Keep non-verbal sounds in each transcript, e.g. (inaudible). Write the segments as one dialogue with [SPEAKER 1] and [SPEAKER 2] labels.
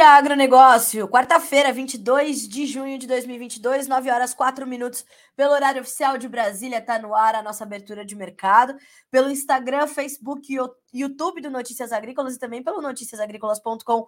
[SPEAKER 1] Dia, agronegócio. Quarta-feira, 22 de junho de 2022, 9 horas 4 minutos, pelo horário oficial de Brasília, está no ar a nossa abertura de mercado. Pelo Instagram, Facebook e YouTube do Notícias Agrícolas e também pelo noticiasagricolas.com.br,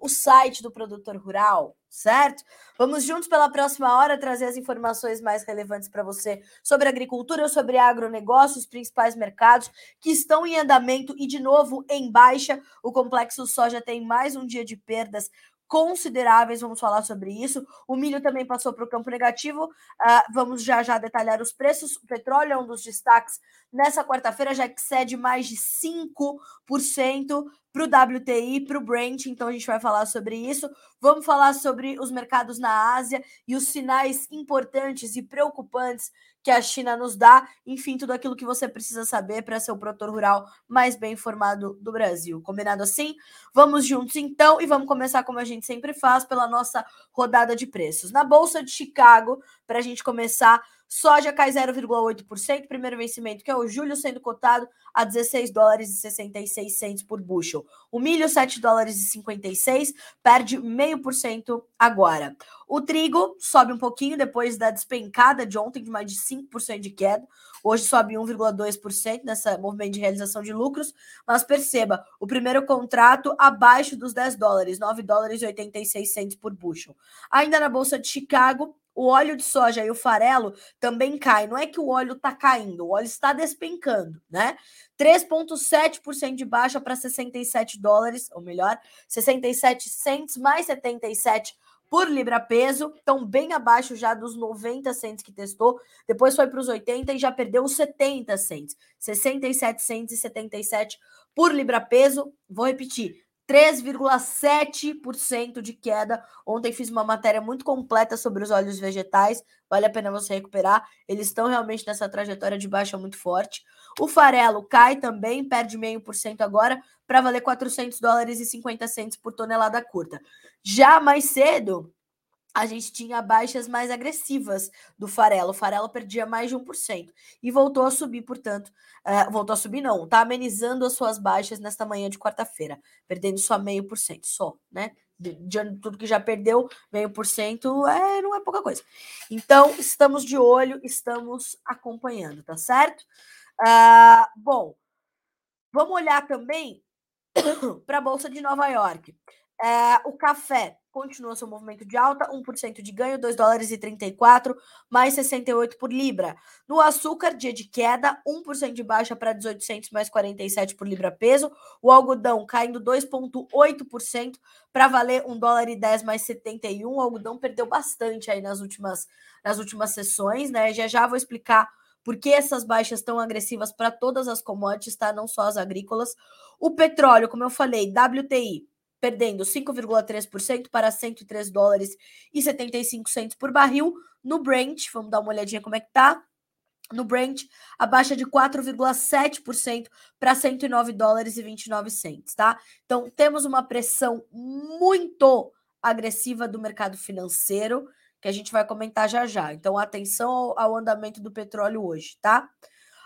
[SPEAKER 1] o site do produtor rural, certo? Vamos juntos pela próxima hora trazer as informações mais relevantes para você sobre agricultura, sobre agronegócio, os principais mercados que estão em andamento e, de novo, em baixa. O complexo soja tem mais um dia de perdas consideráveis, vamos falar sobre isso. O milho também passou para o campo negativo. Uh, vamos já já detalhar os preços. O petróleo é um dos destaques nessa quarta-feira, já excede mais de 5% para o WTI, para o Brent, então a gente vai falar sobre isso. Vamos falar sobre os mercados na Ásia e os sinais importantes e preocupantes que a China nos dá, enfim, tudo aquilo que você precisa saber para ser o produtor rural mais bem informado do Brasil. Combinado assim? Vamos juntos então e vamos começar como a gente sempre faz pela nossa rodada de preços. Na Bolsa de Chicago, para a gente começar, Soja cai 0,8%, primeiro vencimento, que é o julho, sendo cotado a 16 dólares e 66 centes por bushel. O milho, 7 dólares e 56, perde 0,5% agora. O trigo sobe um pouquinho depois da despencada de ontem, de mais de 5% de queda. Hoje sobe 1,2% nessa movimento de realização de lucros, mas perceba, o primeiro contrato abaixo dos 10 dólares, 9 dólares e 86 centes por bushel. Ainda na Bolsa de Chicago, o óleo de soja e o farelo também caem. Não é que o óleo está caindo, o óleo está despencando, né? 3,7% de baixa para 67 dólares, ou melhor, 67 cents mais 77 por libra peso, então bem abaixo já dos 90 cents que testou, depois foi para os 80 e já perdeu os 70 cents, 67 cents e 77 por libra peso. Vou repetir, 3,7% de queda. Ontem fiz uma matéria muito completa sobre os óleos vegetais, vale a pena você recuperar. Eles estão realmente nessa trajetória de baixa muito forte. O farelo cai também, perde meio por cento agora, para valer 400 dólares e 50 centos por tonelada curta. Já mais cedo, a gente tinha baixas mais agressivas do farelo. O farelo perdia mais de 1% e voltou a subir, portanto, uh, voltou a subir não, tá amenizando as suas baixas nesta manhã de quarta-feira, perdendo só meio por cento, só, né? Diante de tudo que já perdeu, meio por cento é, não é pouca coisa. Então, estamos de olho, estamos acompanhando, tá certo? Uh, bom, vamos olhar também (coughs) para a Bolsa de Nova York. É, o café continua seu movimento de alta, 1% de ganho, 2 dólares e 34, mais 68 por libra. No açúcar, dia de queda, 1% de baixa para 1800 mais 47 por libra peso. O algodão caindo 2,8% para valer 1 dólar e 10 mais 71. O algodão perdeu bastante aí nas últimas, nas últimas sessões, né? Já já vou explicar por que essas baixas tão agressivas para todas as commodities, tá? Não só as agrícolas. O petróleo, como eu falei, WTI perdendo 5,3% para 103 dólares e 75 centos por barril. No Brent, vamos dar uma olhadinha como é que tá. No Brent, a baixa de 4,7% para 109 dólares e 29 centos, tá? Então, temos uma pressão muito agressiva do mercado financeiro, que a gente vai comentar já já. Então, atenção ao, ao andamento do petróleo hoje, tá?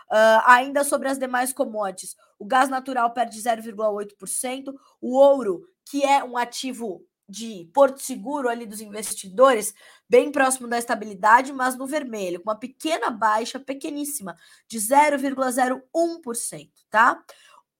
[SPEAKER 1] Uh, ainda sobre as demais commodities, o gás natural perde 0,8%, o ouro que é um ativo de porto seguro ali dos investidores, bem próximo da estabilidade, mas no vermelho, com uma pequena baixa, pequeníssima, de 0,01%, tá?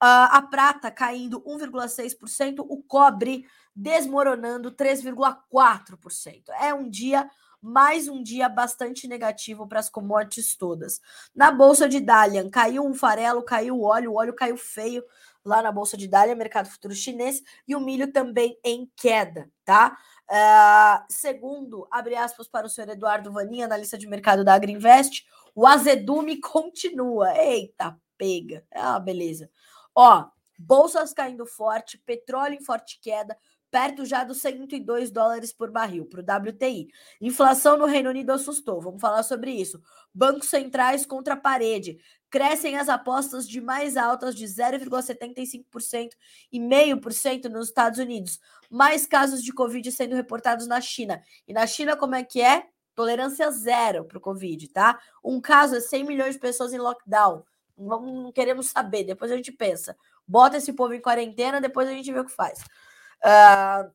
[SPEAKER 1] Uh, a prata caindo 1,6%, o cobre desmoronando 3,4%. É um dia, mais um dia bastante negativo para as commodities todas. Na bolsa de Dalian, caiu um farelo, caiu o óleo, o óleo caiu feio, lá na Bolsa de Dália, mercado futuro chinês, e o milho também em queda, tá? Uh, segundo, abre aspas para o senhor Eduardo Vaninha, analista de mercado da Agriinvest, o azedume (laughs) continua. Eita, pega. Ah, beleza. Ó, bolsas caindo forte, petróleo em forte queda, perto já dos 102 dólares por barril para o WTI. Inflação no Reino Unido assustou, vamos falar sobre isso. Bancos centrais contra a parede. Crescem as apostas de mais altas de 0,75% e 0,5% nos Estados Unidos. Mais casos de Covid sendo reportados na China. E na China, como é que é? Tolerância zero para o Covid, tá? Um caso é 100 milhões de pessoas em lockdown. Não queremos saber, depois a gente pensa. Bota esse povo em quarentena, depois a gente vê o que faz. Uh,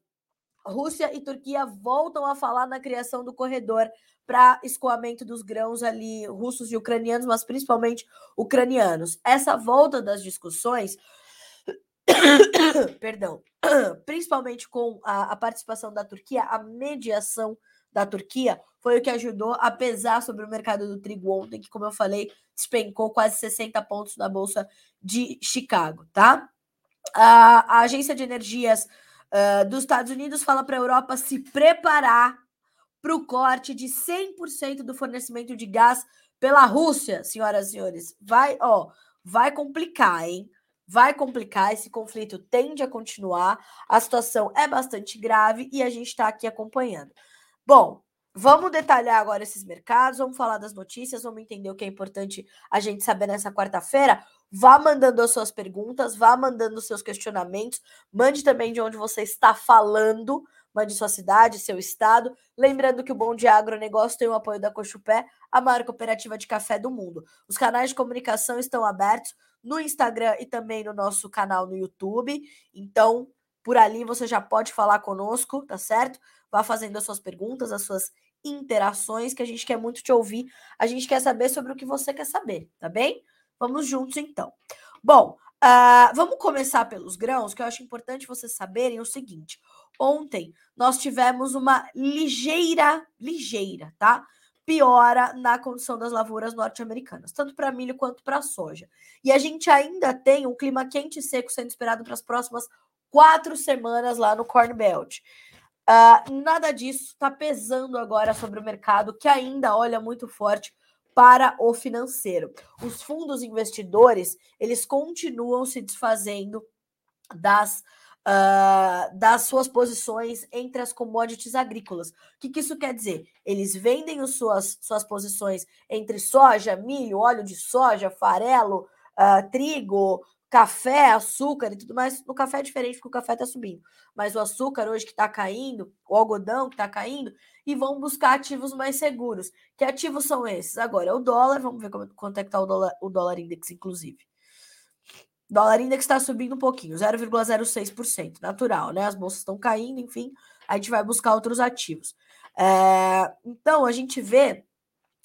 [SPEAKER 1] Rússia e Turquia voltam a falar na criação do corredor para escoamento dos grãos ali russos e ucranianos, mas principalmente ucranianos. Essa volta das discussões, (coughs) perdão, (coughs) principalmente com a, a, participação da Turquia, a mediação da Turquia foi o que ajudou a pesar sobre o mercado do trigo ontem, que, como eu falei, despencou quase 60 pontos na bolsa de Chicago, tá? A, a agência de energias uh, dos Estados Unidos fala para a Europa se preparar para o corte de 100% do fornecimento de gás pela Rússia, senhoras e senhores. Vai, ó, vai complicar, hein? Vai complicar, esse conflito tende a continuar, a situação é bastante grave e a gente está aqui acompanhando. Bom, vamos detalhar agora esses mercados, vamos falar das notícias, vamos entender o que é importante a gente saber nessa quarta-feira. Vá mandando as suas perguntas, vá mandando os seus questionamentos, mande também de onde você está falando mande sua cidade, seu estado. Lembrando que o Bom de Agronegócio tem o apoio da Cochupé, a maior cooperativa de café do mundo. Os canais de comunicação estão abertos no Instagram e também no nosso canal no YouTube. Então, por ali você já pode falar conosco, tá certo? Vá fazendo as suas perguntas, as suas interações, que a gente quer muito te ouvir. A gente quer saber sobre o que você quer saber, tá bem? Vamos juntos então. Bom, uh, vamos começar pelos grãos, que eu acho importante vocês saberem o seguinte: Ontem nós tivemos uma ligeira, ligeira, tá? Piora na condição das lavouras norte-americanas, tanto para milho quanto para soja. E a gente ainda tem um clima quente e seco sendo esperado para as próximas quatro semanas lá no Corn Belt. Uh, nada disso está pesando agora sobre o mercado, que ainda olha muito forte para o financeiro. Os fundos investidores eles continuam se desfazendo das uh, das suas posições entre as commodities agrícolas. O que, que isso quer dizer? Eles vendem as suas, suas posições entre soja, milho, óleo de soja, farelo, uh, trigo, café, açúcar e tudo mais. No café é diferente porque o café está subindo. Mas o açúcar hoje que está caindo, o algodão que está caindo, e vão buscar ativos mais seguros. Que ativos são esses? Agora, o dólar, vamos ver quanto é que está o dólar, o dólar index, inclusive. Dólar index está subindo um pouquinho, 0,06%, natural, né? As bolsas estão caindo, enfim, a gente vai buscar outros ativos. É, então, a gente vê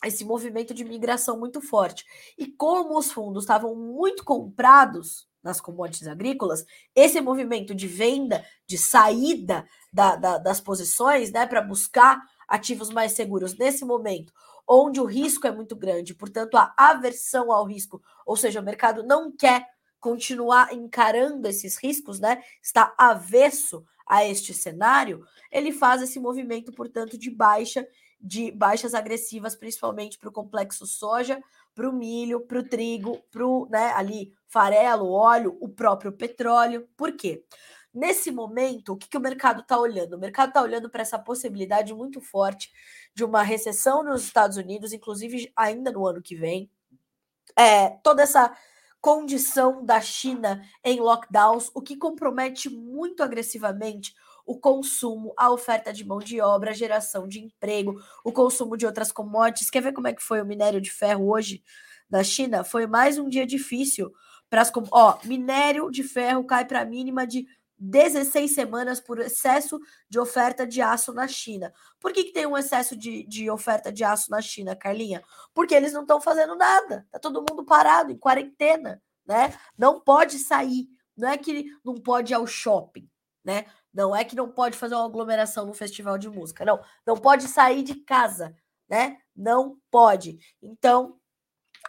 [SPEAKER 1] esse movimento de migração muito forte. E como os fundos estavam muito comprados nas commodities agrícolas, esse movimento de venda, de saída da, da, das posições, né, para buscar ativos mais seguros nesse momento, onde o risco é muito grande, portanto, a aversão ao risco, ou seja, o mercado não quer continuar encarando esses riscos, né? Está avesso a este cenário, ele faz esse movimento, portanto, de baixa, de baixas agressivas, principalmente para o complexo soja, para o milho, para o trigo, para o né, ali farelo, óleo, o próprio petróleo. Por quê? Nesse momento, o que, que o mercado está olhando? O mercado está olhando para essa possibilidade muito forte de uma recessão nos Estados Unidos, inclusive ainda no ano que vem. É, toda essa condição da China em lockdowns, o que compromete muito agressivamente o consumo, a oferta de mão de obra, a geração de emprego, o consumo de outras commodities. Quer ver como é que foi o minério de ferro hoje na China? Foi mais um dia difícil para as ó, minério de ferro cai para a mínima de 16 semanas por excesso de oferta de aço na China. Por que, que tem um excesso de, de oferta de aço na China, Carlinha? Porque eles não estão fazendo nada. Tá todo mundo parado, em quarentena, né? Não pode sair. Não é que não pode ir ao shopping, né? Não é que não pode fazer uma aglomeração no festival de música. Não, não pode sair de casa, né? Não pode. Então,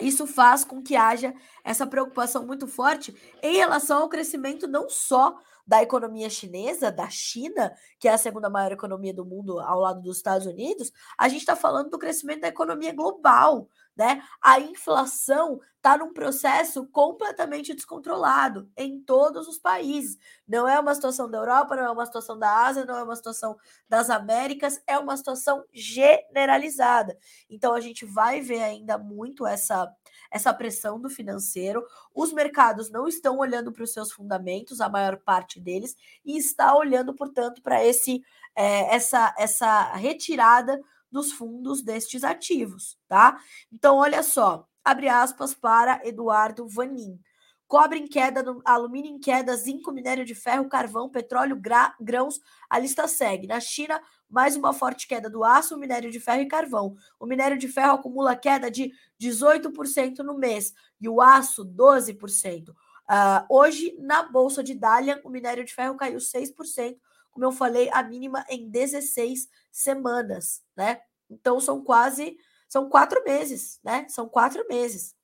[SPEAKER 1] isso faz com que haja essa preocupação muito forte em relação ao crescimento não só da economia chinesa, da China, que é a segunda maior economia do mundo ao lado dos Estados Unidos, a gente está falando do crescimento da economia global. Né? A inflação está num processo completamente descontrolado em todos os países. Não é uma situação da Europa, não é uma situação da Ásia, não é uma situação das Américas, é uma situação generalizada. Então a gente vai ver ainda muito essa essa pressão do financeiro. Os mercados não estão olhando para os seus fundamentos, a maior parte deles, e está olhando, portanto, para esse é, essa, essa retirada dos fundos destes ativos, tá? Então, olha só, abre aspas para Eduardo Vanin. Cobre em queda, alumínio em queda, zinco, minério de ferro, carvão, petróleo, grãos, a lista segue. Na China, mais uma forte queda do aço, minério de ferro e carvão. O minério de ferro acumula queda de 18% no mês e o aço 12%. Uh, ah, hoje, na Bolsa de Dalian, o minério de ferro caiu 6%, como eu falei, a mínima em 16 semanas, né? Então são quase, são quatro meses, né? São quatro meses.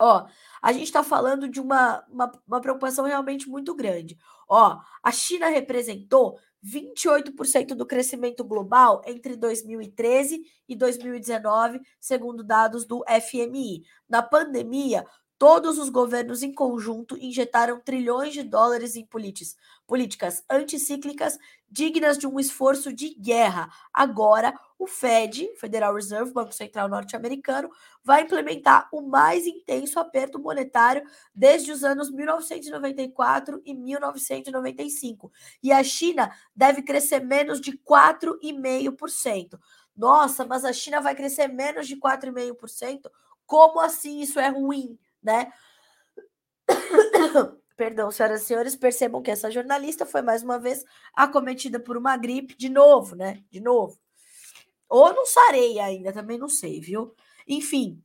[SPEAKER 1] Ó, a gente está falando de uma, uma, uma, preocupação realmente muito grande. Ó, a China representou 28% do crescimento global entre 2013 e 2019, segundo dados do FMI. Na pandemia, Todos os governos em conjunto injetaram trilhões de dólares em políticas anticíclicas dignas de um esforço de guerra. Agora, o Fed, Federal Reserve, Banco Central Norte-Americano, vai implementar o mais intenso aperto monetário desde os anos 1994 e 1995. E a China deve crescer menos de 4,5%. Nossa, mas a China vai crescer menos de 4,5%? Como assim isso é ruim? Né? (coughs) Perdão, senhoras e senhores, percebam que essa jornalista foi mais uma vez acometida por uma gripe, de novo, né? De novo. Ou não sarei ainda, também não sei, viu? Enfim,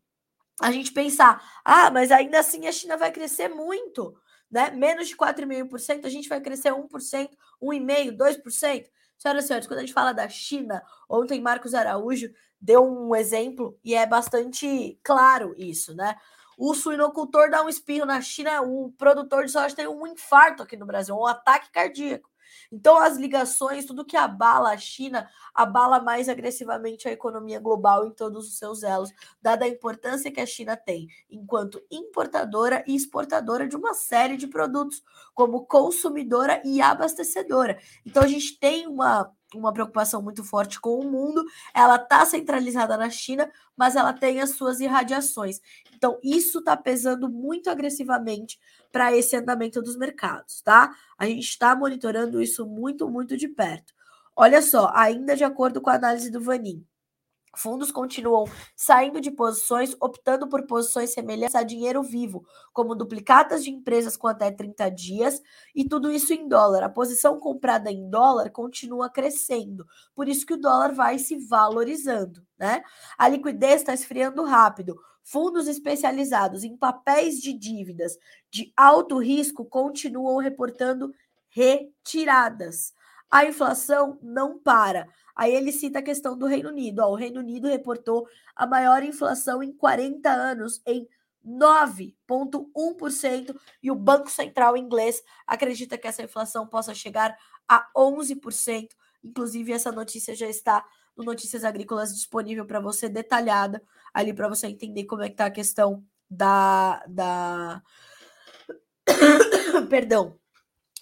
[SPEAKER 1] a gente pensar, ah, mas ainda assim a China vai crescer muito, né? Menos de 4,5%, a gente vai crescer 1%, 1,5%, 2%. Senhoras e senhores, quando a gente fala da China, ontem Marcos Araújo deu um exemplo e é bastante claro isso, né? O suinocultor dá um espirro na China, o produtor de soja tem um infarto aqui no Brasil, um ataque cardíaco. Então, as ligações, tudo que abala a China, abala mais agressivamente a economia global em todos os seus elos, dada a importância que a China tem enquanto importadora e exportadora de uma série de produtos, como consumidora e abastecedora. Então, a gente tem uma uma preocupação muito forte com o mundo, ela está centralizada na China, mas ela tem as suas irradiações. Então, isso está pesando muito agressivamente para esse andamento dos mercados, tá? A gente está monitorando isso muito, muito de perto. Olha só, ainda de acordo com a análise do Vanin, Fundos continuam saindo de posições, optando por posições semelhantes a dinheiro vivo, como duplicatas de empresas com até 30 dias, e tudo isso em dólar. A posição comprada em dólar continua crescendo, por isso que o dólar vai se valorizando. Né? A liquidez está esfriando rápido. Fundos especializados em papéis de dívidas de alto risco continuam reportando retiradas. A inflação não para. Aí ele cita a questão do Reino Unido. Ó, o Reino Unido reportou a maior inflação em 40 anos, em 9,1%, e o Banco Central inglês acredita que essa inflação possa chegar a 11%. Inclusive, essa notícia já está no Notícias Agrícolas disponível para você, detalhada, ali para você entender como é que está a questão da. da... (coughs) Perdão,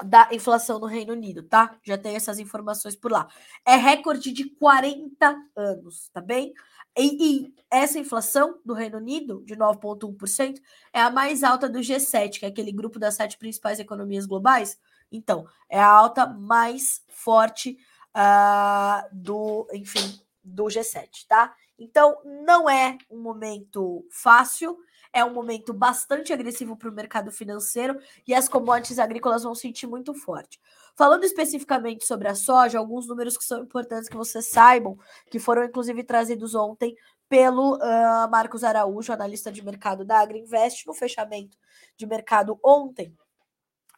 [SPEAKER 1] da inflação no Reino Unido, tá? Já tem essas informações por lá. É recorde de 40 anos, tá bem? E, e essa inflação do Reino Unido, de 9,1%, é a mais alta do G7, que é aquele grupo das sete principais economias globais. Então, é a alta mais forte uh, do, enfim, do G7, tá? Então, não é um momento fácil, é um momento bastante agressivo para o mercado financeiro e as commodities agrícolas vão sentir muito forte. Falando especificamente sobre a soja, alguns números que são importantes que vocês saibam, que foram inclusive trazidos ontem pelo uh, Marcos Araújo, analista de mercado da Agriinvest, no fechamento de mercado ontem.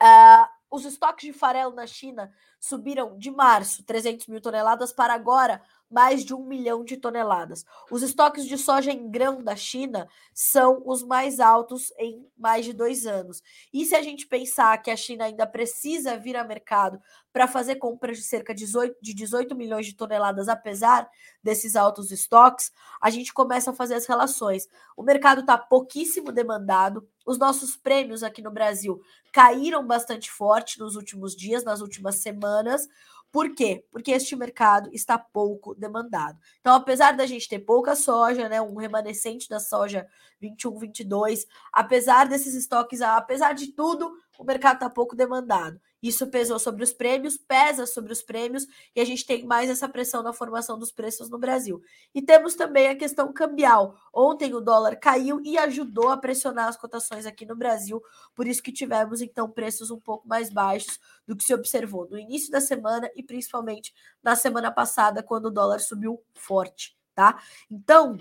[SPEAKER 1] Uh, os estoques de farelo na China subiram de março, 300 mil toneladas, para agora mais de um milhão de toneladas. Os estoques de soja em grão da China são os mais altos em mais de dois anos. E se a gente pensar que a China ainda precisa vir a mercado para fazer compras de cerca de 18, de 18 milhões de toneladas, apesar desses altos estoques, a gente começa a fazer as relações. O mercado está pouquíssimo demandado. Os nossos prêmios aqui no Brasil caíram bastante forte nos últimos dias, nas últimas semanas. Por quê? Porque este mercado está pouco demandado. Então, apesar da gente ter pouca soja, né, um remanescente da soja 21, 22, apesar desses estoques, apesar de tudo, o mercado está pouco demandado. Isso pesou sobre os prêmios, pesa sobre os prêmios, e a gente tem mais essa pressão na formação dos preços no Brasil. E temos também a questão cambial. Ontem o dólar caiu e ajudou a pressionar as cotações aqui no Brasil, por isso que tivemos então preços um pouco mais baixos do que se observou no início da semana e principalmente na semana passada, quando o dólar subiu forte, tá? Então,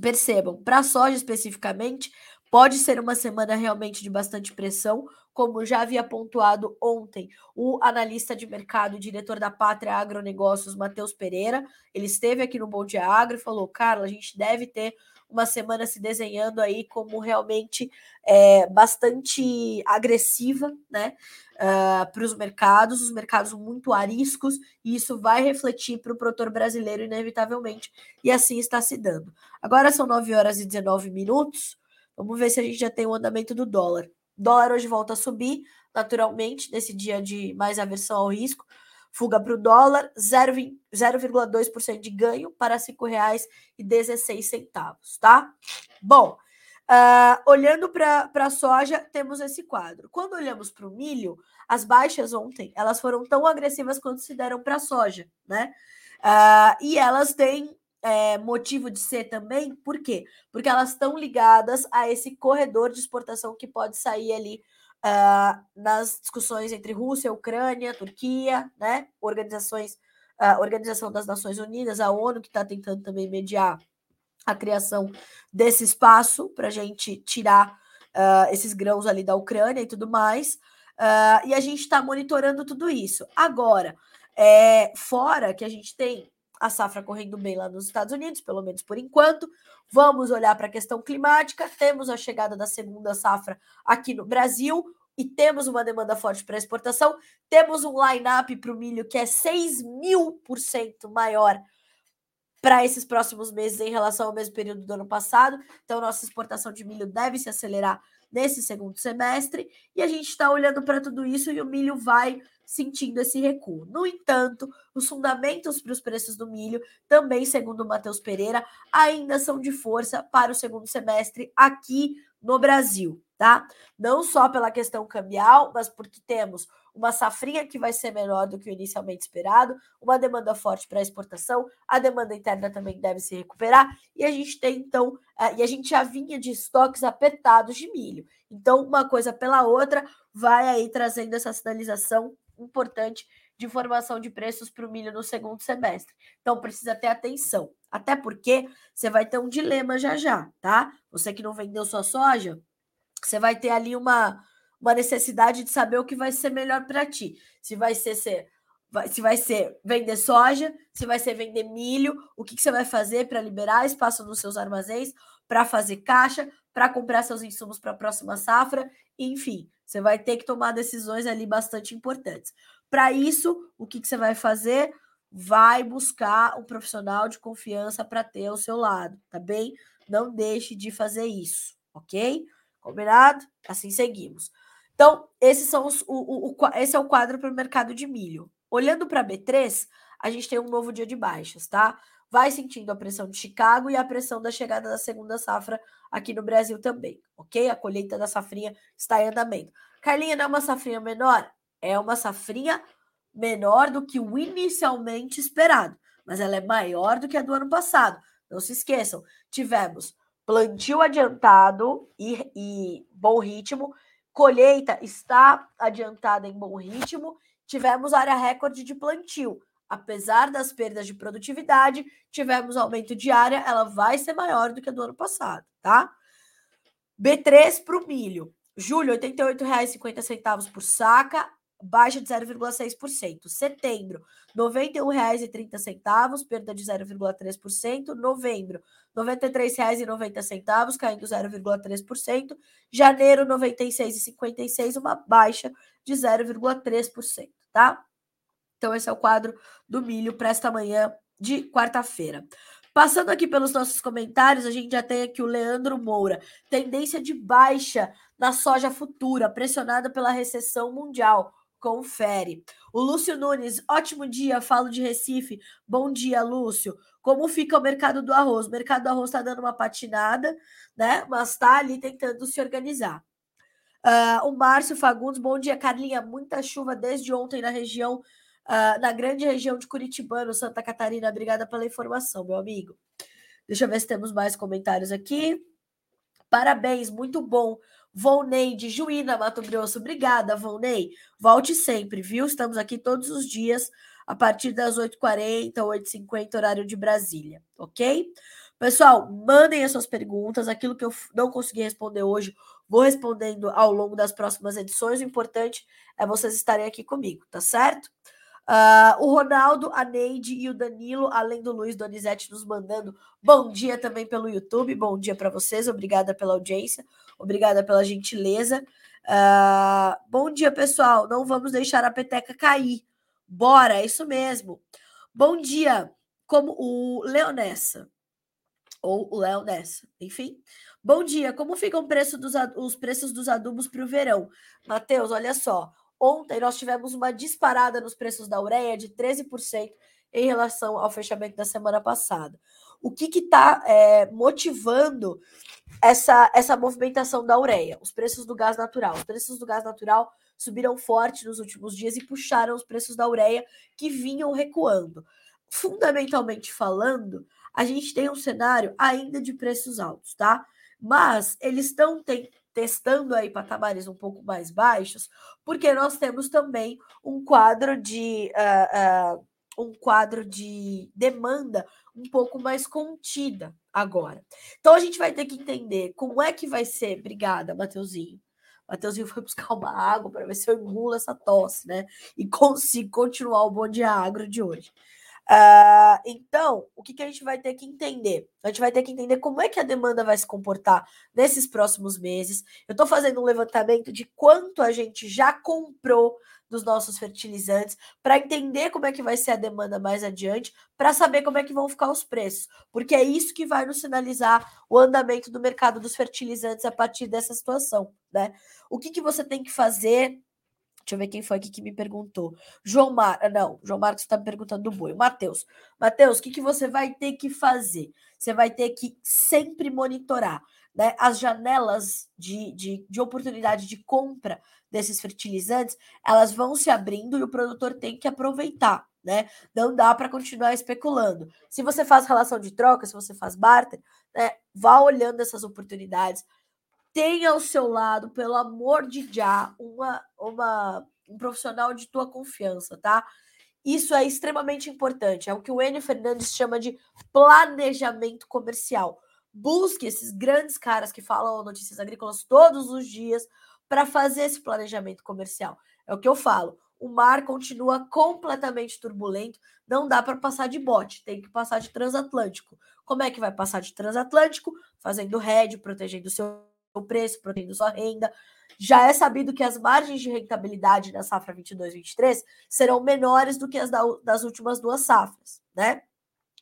[SPEAKER 1] percebam, para a soja especificamente, pode ser uma semana realmente de bastante pressão, como já havia pontuado ontem o analista de mercado, diretor da Pátria Agronegócios, Matheus Pereira. Ele esteve aqui no Bom Dia Agro e falou: Carla, a gente deve ter uma semana se desenhando aí como realmente é, bastante agressiva, né? Uh, para os mercados, os mercados muito ariscos, e isso vai refletir para o produtor brasileiro, inevitavelmente, e assim está se dando. Agora são 9 horas e 19 minutos. Vamos ver se a gente já tem o andamento do dólar. Dólar hoje volta a subir, naturalmente, nesse dia de mais aversão ao risco. Fuga para o dólar, 0,2% de ganho para R$ 5,16, tá? Bom, uh, olhando para a soja, temos esse quadro. Quando olhamos para o milho, as baixas ontem, elas foram tão agressivas quanto se deram para a soja, né? Uh, e elas têm é, motivo de ser também, por quê? Porque elas estão ligadas a esse corredor de exportação que pode sair ali uh, nas discussões entre Rússia, Ucrânia, Turquia, né? Organizações, uh, Organização das Nações Unidas, a ONU, que está tentando também mediar a criação desse espaço para a gente tirar uh, esses grãos ali da Ucrânia e tudo mais. e a gente está monitorando tudo isso. Agora, é, fora que a gente tem a safra correndo bem lá nos Estados Unidos, pelo menos por enquanto. Vamos olhar para a questão climática. Temos a chegada da segunda safra aqui no Brasil e temos uma demanda forte para exportação. Temos um line-up para o milho que é 6 mil por cento maior para esses próximos meses em relação ao mesmo período do ano passado. Então, nossa exportação de milho deve se acelerar nesse segundo semestre. E a gente está olhando para tudo isso e o milho vai sentindo esse recuo. No entanto, os fundamentos para os preços do milho, também segundo Matheus Pereira, ainda são de força para o segundo semestre aqui no Brasil, tá? Não só pela questão cambial, mas porque temos uma safrinha que vai ser menor do que o inicialmente esperado, uma demanda forte para exportação, a demanda interna também deve se recuperar, e a gente tem então, uh, e a gente já vinha de estoques apertados de milho. Então, uma coisa pela outra vai aí trazendo essa sinalização importante de formação de preços para o milho no segundo semestre. Então precisa ter atenção. Até porque você vai ter um dilema já já, tá? Você que não vendeu sua soja, você vai ter ali uma, uma necessidade de saber o que vai ser melhor para ti. Se vai ser, ser se vai ser vender soja, se vai ser vender milho, o que, que você vai fazer para liberar espaço nos seus armazéns, para fazer caixa, para comprar seus insumos para a próxima safra, enfim, você vai ter que tomar decisões ali bastante importantes. Para isso, o que, que você vai fazer? Vai buscar um profissional de confiança para ter ao seu lado, tá bem? Não deixe de fazer isso, ok? Combinado? Assim seguimos. Então, esses são os, o, o, o esse é o quadro para o mercado de milho. Olhando para B3, a gente tem um novo dia de baixas, tá? Vai sentindo a pressão de Chicago e a pressão da chegada da segunda safra aqui no Brasil também, ok? A colheita da safrinha está em andamento. Carlinha, não é uma safrinha menor? É uma safrinha menor do que o inicialmente esperado, mas ela é maior do que a do ano passado. Não se esqueçam, tivemos plantio adiantado e, e bom ritmo, colheita está adiantada em bom ritmo, tivemos área recorde de plantio. Apesar das perdas de produtividade, tivemos aumento de área, ela vai ser maior do que a do ano passado, tá? B3 para o milho. Julho, R$ 88,50 por saca, baixa de 0,6%. Setembro, R$ 91,30, perda de 0,3%. Novembro, R$ 93,90, caindo 0,3%. Janeiro, R$ 96,56, uma baixa de 0,3%, tá? Então, esse é o quadro do milho para esta manhã de quarta-feira. Passando aqui pelos nossos comentários, a gente já tem aqui o Leandro Moura. Tendência de baixa na soja futura, pressionada pela recessão mundial. Confere. O Lúcio Nunes, ótimo dia, falo de Recife. Bom dia, Lúcio. Como fica o mercado do arroz? O mercado do arroz está dando uma patinada, né? Mas está ali tentando se organizar. Uh, o Márcio Fagundes, bom dia, Carlinha. Muita chuva desde ontem na região, uh, na grande região de Curitibano, Santa Catarina. Obrigada pela informação, meu amigo. Deixa eu ver se temos mais comentários aqui. Parabéns, muito bom. Volney de Juína, Mato Grosso. Obrigada, Volney. Volte sempre, viu? Estamos aqui todos os dias, a partir das 8h40, 8h50, horário de Brasília, ok? Pessoal, mandem as suas perguntas. Aquilo que eu não consegui responder hoje, vou respondendo ao longo das próximas edições. O importante é vocês estarem aqui comigo, tá certo? Uh, o Ronaldo, a Neide e o Danilo, além do Luiz Donizete, nos mandando bom dia também pelo YouTube. Bom dia para vocês, obrigada pela audiência, obrigada pela gentileza. Uh, bom dia, pessoal. Não vamos deixar a peteca cair. Bora, é isso mesmo. Bom dia, como o Leonessa, ou o Léo Nessa, enfim. Bom dia, como ficam preço os preços dos adubos para o verão? Matheus, olha só, Ontem nós tivemos uma disparada nos preços da ureia de 13% em relação ao fechamento da semana passada. O que está é, motivando essa, essa movimentação da ureia? Os preços do gás natural. Os preços do gás natural subiram forte nos últimos dias e puxaram os preços da ureia que vinham recuando. Fundamentalmente falando, a gente tem um cenário ainda de preços altos, tá? Mas eles estão testando aí patamares um pouco mais baixos, porque nós temos também um quadro de uh, uh, um quadro de demanda um pouco mais contida agora. Então a gente vai ter que entender como é que vai ser. Obrigada, Mateuzinho. Mateuzinho foi buscar uma água para ver se eu engulo essa tosse, né? E consigo continuar o bom dia agro de hoje. Uh, então, o que, que a gente vai ter que entender? A gente vai ter que entender como é que a demanda vai se comportar nesses próximos meses. Eu estou fazendo um levantamento de quanto a gente já comprou dos nossos fertilizantes para entender como é que vai ser a demanda mais adiante, para saber como é que vão ficar os preços, porque é isso que vai nos sinalizar o andamento do mercado dos fertilizantes a partir dessa situação, né? O que, que você tem que fazer Deixa eu ver quem foi aqui que me perguntou. João Mar... Ah, não, João Marcos está me perguntando do boi. Matheus. Matheus, o que, que você vai ter que fazer? Você vai ter que sempre monitorar né, as janelas de, de, de oportunidade de compra desses fertilizantes, elas vão se abrindo e o produtor tem que aproveitar. Né? Não dá para continuar especulando. Se você faz relação de troca, se você faz barter, né, vá olhando essas oportunidades tenha ao seu lado, pelo amor de Já, uma, uma, um profissional de tua confiança, tá? Isso é extremamente importante. É o que o Enio Fernandes chama de planejamento comercial. Busque esses grandes caras que falam notícias agrícolas todos os dias para fazer esse planejamento comercial. É o que eu falo. O mar continua completamente turbulento, não dá para passar de bote, tem que passar de transatlântico. Como é que vai passar de transatlântico? Fazendo head, protegendo o seu o preço, protegendo sua renda. Já é sabido que as margens de rentabilidade na safra 22-23 serão menores do que as da, das últimas duas safras, né?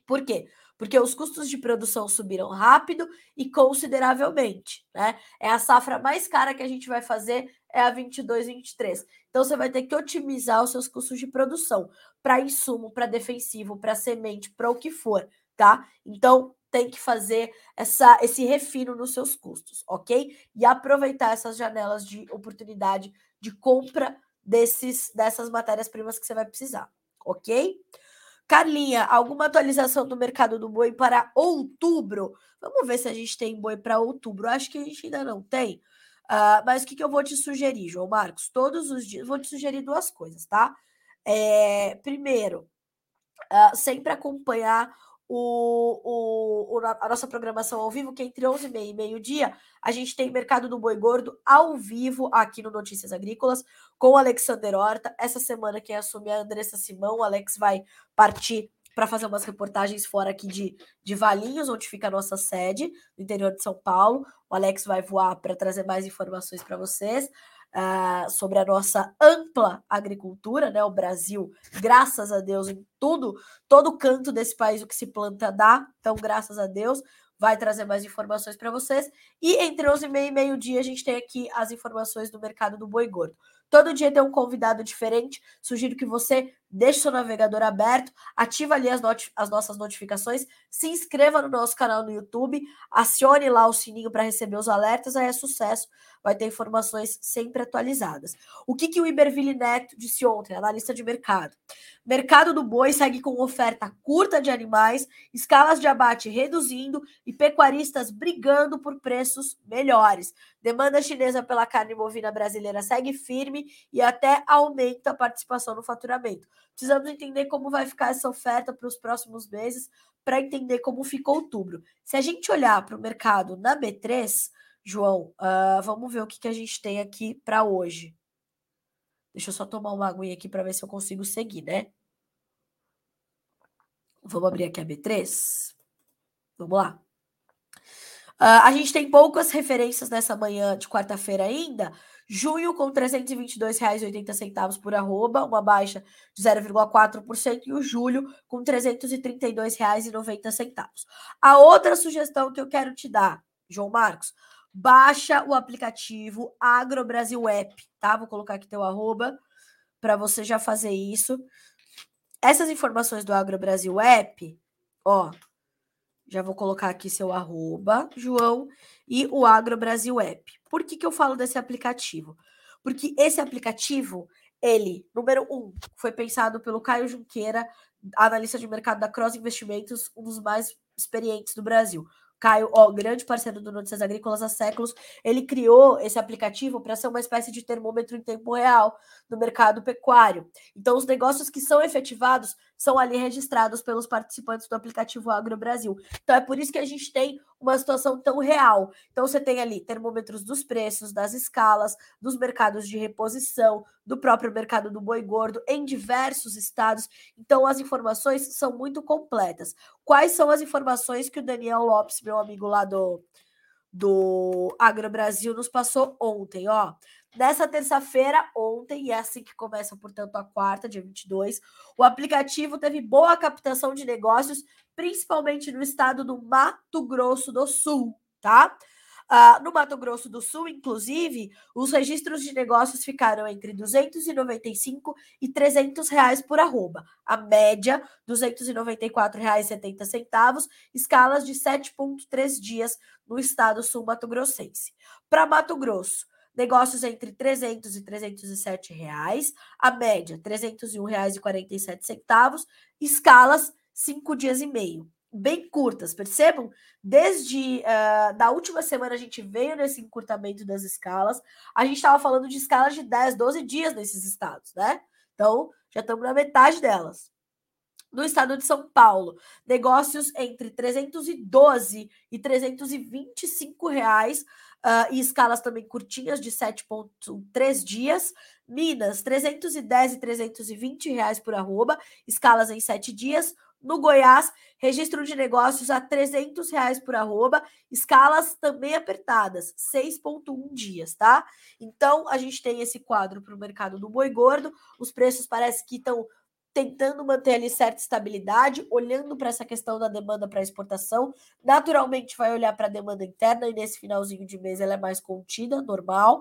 [SPEAKER 1] Por quê? Porque os custos de produção subiram rápido e consideravelmente, né? É a safra mais cara que a gente vai fazer é a 22-23. Então você vai ter que otimizar os seus custos de produção para insumo, para defensivo, para semente, para o que for, tá? Então tem que fazer essa, esse refino nos seus custos, ok? E aproveitar essas janelas de oportunidade de compra desses, dessas matérias-primas que você vai precisar, ok? Carlinha, alguma atualização do mercado do boi para outubro? Vamos ver se a gente tem boi para outubro. Acho que a gente ainda não tem. Uh, mas o que, que eu vou te sugerir, João Marcos? Todos os dias, vou te sugerir duas coisas, tá? É, primeiro, uh, sempre acompanhar o, o, a nossa programação ao vivo, que é entre 11 e meio-dia, a gente tem Mercado do Boi Gordo ao vivo aqui no Notícias Agrícolas com o Alexander Horta. Essa semana quem assume é a Andressa Simão. O Alex vai partir para fazer umas reportagens fora aqui de, de Valinhos, onde fica a nossa sede, no interior de São Paulo. O Alex vai voar para trazer mais informações para vocês uh, sobre a nossa ampla agricultura, né? O Brasil, graças a Deus, em tudo, todo canto desse país o que se planta dá. Então, graças a Deus, vai trazer mais informações para vocês. E entre 11 e meio e meio-dia a gente tem aqui as informações do mercado do boi gordo. Todo dia tem um convidado diferente. Sugiro que você deixe seu navegador aberto, ativa ali as, as nossas notificações, se inscreva no nosso canal no YouTube, acione lá o sininho para receber os alertas, aí é sucesso, vai ter informações sempre atualizadas. O que, que o Iberville Neto disse ontem, analista de mercado? Mercado do boi segue com oferta curta de animais, escalas de abate reduzindo e pecuaristas brigando por preços melhores. Demanda chinesa pela carne bovina brasileira segue firme e até aumenta a participação no faturamento. Precisamos entender como vai ficar essa oferta para os próximos meses para entender como ficou outubro. Se a gente olhar para o mercado na B3, João, uh, vamos ver o que, que a gente tem aqui para hoje. Deixa eu só tomar uma aguinha aqui para ver se eu consigo seguir, né? Vamos abrir aqui a B3. Vamos lá. Uh, a gente tem poucas referências nessa manhã de quarta-feira ainda. Junho com R$ 322,80 por arroba, uma baixa de 0,4%, e o julho com R$ 332,90. A outra sugestão que eu quero te dar, João Marcos, baixa o aplicativo AgroBrasil App, tá? Vou colocar aqui teu arroba para você já fazer isso. Essas informações do AgroBrasil App, ó, já vou colocar aqui seu arroba, João, e o Agro Brasil App. Por que, que eu falo desse aplicativo? Porque esse aplicativo, ele, número um, foi pensado pelo Caio Junqueira, analista de mercado da Cross Investimentos, um dos mais experientes do Brasil. Caio, ó, grande parceiro do Notícias Agrícolas há séculos, ele criou esse aplicativo para ser uma espécie de termômetro em tempo real no mercado pecuário. Então, os negócios que são efetivados são ali registrados pelos participantes do aplicativo Agro Brasil. Então, é por isso que a gente tem uma situação tão real. Então, você tem ali termômetros dos preços, das escalas, dos mercados de reposição, do próprio mercado do boi gordo em diversos estados. Então, as informações são muito completas. Quais são as informações que o Daniel Lopes, meu amigo lá do, do Agro Brasil, nos passou ontem? Ó, Nessa terça-feira, ontem, e é assim que começa, portanto, a quarta, dia 22, o aplicativo teve boa captação de negócios, principalmente no estado do Mato Grosso do Sul, tá? Uh, no Mato Grosso do Sul, inclusive, os registros de negócios ficaram entre 295 e 300 reais por arroba. A média, R$ 294,70, escalas de 7,3 dias no estado sul-mato-grossense. Para Mato Grosso, negócios entre 300 e 307 reais, a média R$ 301,47, escalas cinco dias e meio, bem curtas, percebam? Desde uh, da última semana a gente veio nesse encurtamento das escalas, a gente estava falando de escalas de 10, 12 dias nesses estados, né? Então, já estamos na metade delas. No estado de São Paulo, negócios entre 312 e 325 reais uh, e escalas também curtinhas de 7,3 dias. Minas, 310 e 320 reais por arroba, escalas em 7 dias. No Goiás, registro de negócios a 300 reais por arroba, escalas também apertadas, 6,1 dias, tá? Então, a gente tem esse quadro para o mercado do boi gordo, os preços parece que estão tentando manter ali certa estabilidade, olhando para essa questão da demanda para exportação. Naturalmente, vai olhar para a demanda interna e nesse finalzinho de mês ela é mais contida, normal,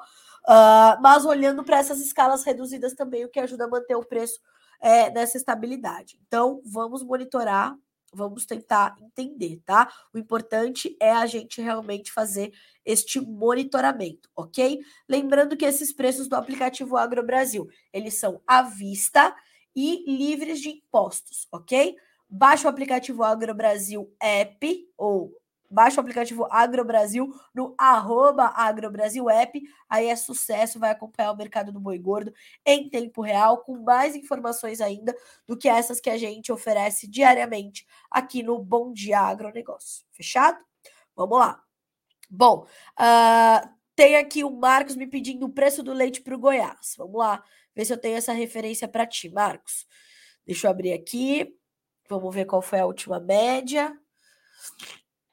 [SPEAKER 1] uh, mas olhando para essas escalas reduzidas também, o que ajuda a manter o preço é, nessa estabilidade. Então, vamos monitorar. Vamos tentar entender, tá? O importante é a gente realmente fazer este monitoramento, ok? Lembrando que esses preços do aplicativo Agro Brasil, eles são à vista e livres de impostos, ok? Baixe o aplicativo Agro Brasil App ou baixe o aplicativo Agro Brasil no arroba Agrobrasil App. Aí é sucesso, vai acompanhar o mercado do boi gordo em tempo real, com mais informações ainda do que essas que a gente oferece diariamente aqui no Bom Dia Agronegócio. Fechado? Vamos lá. Bom, uh, tem aqui o Marcos me pedindo o preço do leite para o Goiás. Vamos lá ver se eu tenho essa referência para ti, Marcos. Deixa eu abrir aqui. Vamos ver qual foi a última média.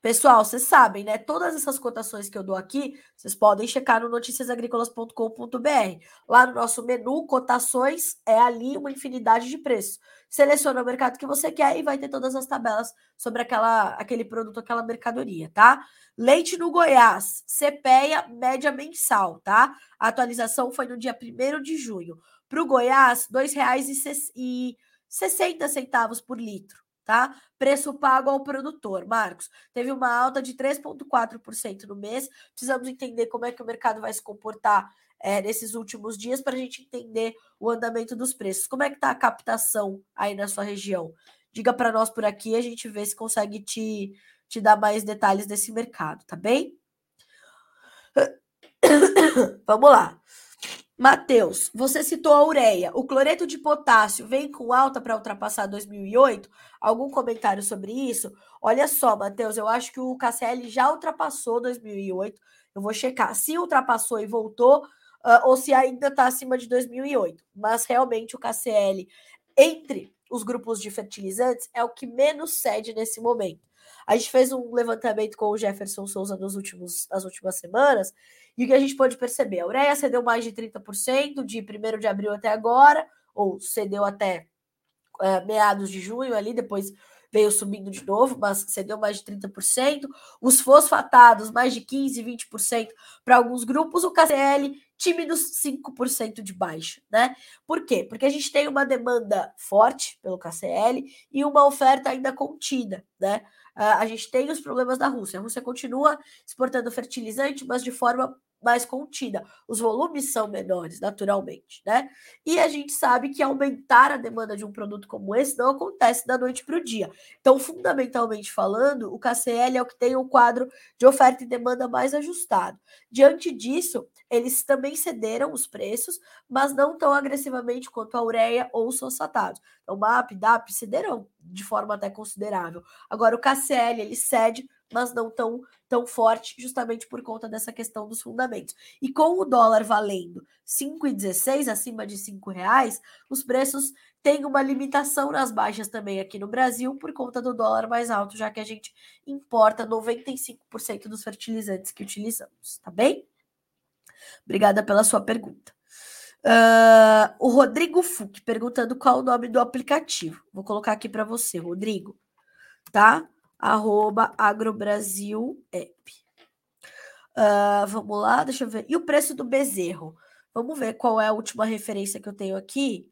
[SPEAKER 1] Pessoal, vocês sabem, né? Todas essas cotações que eu dou aqui, vocês podem checar no noticiasagricolas.com.br. Lá no nosso menu, cotações, é ali uma infinidade de preços. Seleciona o mercado que você quer e vai ter todas as tabelas sobre aquela, aquele produto, aquela mercadoria, tá? Leite no Goiás, CPEA, média mensal, tá? A atualização foi no dia 1 de junho. Para o Goiás, R$ 2,60 por litro, tá? Preço pago ao produtor. Marcos, teve uma alta de 3,4% no mês. Precisamos entender como é que o mercado vai se comportar é, nesses últimos dias para a gente entender o andamento dos preços. Como é que está a captação aí na sua região? Diga para nós por aqui, a gente vê se consegue te, te dar mais detalhes desse mercado, tá bem? (coughs) Vamos lá. Matheus, você citou a ureia. O cloreto de potássio vem com alta para ultrapassar 2008? Algum comentário sobre isso? Olha só, Matheus, eu acho que o KCL já ultrapassou 2008. Eu vou checar se ultrapassou e voltou uh, ou se ainda está acima de 2008. Mas realmente o KCL, entre os grupos de fertilizantes, é o que menos cede nesse momento. A gente fez um levantamento com o Jefferson Souza nos últimos, nas últimas semanas e o que a gente pode perceber? A ureia cedeu mais de 30% de 1 de abril até agora, ou cedeu até é, meados de junho ali, depois veio subindo de novo, mas cedeu mais de 30%. Os fosfatados, mais de 15%, 20% para alguns grupos. O KCL, tímidos 5% de baixa, né? Por quê? Porque a gente tem uma demanda forte pelo KCL e uma oferta ainda contida, né? Uh, a gente tem os problemas da Rússia. A Rússia continua exportando fertilizante, mas de forma mais contida. Os volumes são menores, naturalmente, né? E a gente sabe que aumentar a demanda de um produto como esse não acontece da noite para o dia. Então, fundamentalmente falando, o KCL é o que tem o quadro de oferta e demanda mais ajustado. Diante disso, eles também cederam os preços, mas não tão agressivamente quanto a ureia ou os fosfatados. Então, MAP, DAP cederão de forma até considerável. Agora, o KCL, ele cede mas não tão, tão forte, justamente por conta dessa questão dos fundamentos. E com o dólar valendo 5,16 acima de 5 reais, os preços têm uma limitação nas baixas também aqui no Brasil por conta do dólar mais alto, já que a gente importa 95% dos fertilizantes que utilizamos, tá bem? Obrigada pela sua pergunta. Uh, o Rodrigo Fuc perguntando qual o nome do aplicativo. Vou colocar aqui para você, Rodrigo. Tá? Arroba agrobrasil app. Uh, vamos lá, deixa eu ver. E o preço do bezerro? Vamos ver qual é a última referência que eu tenho aqui.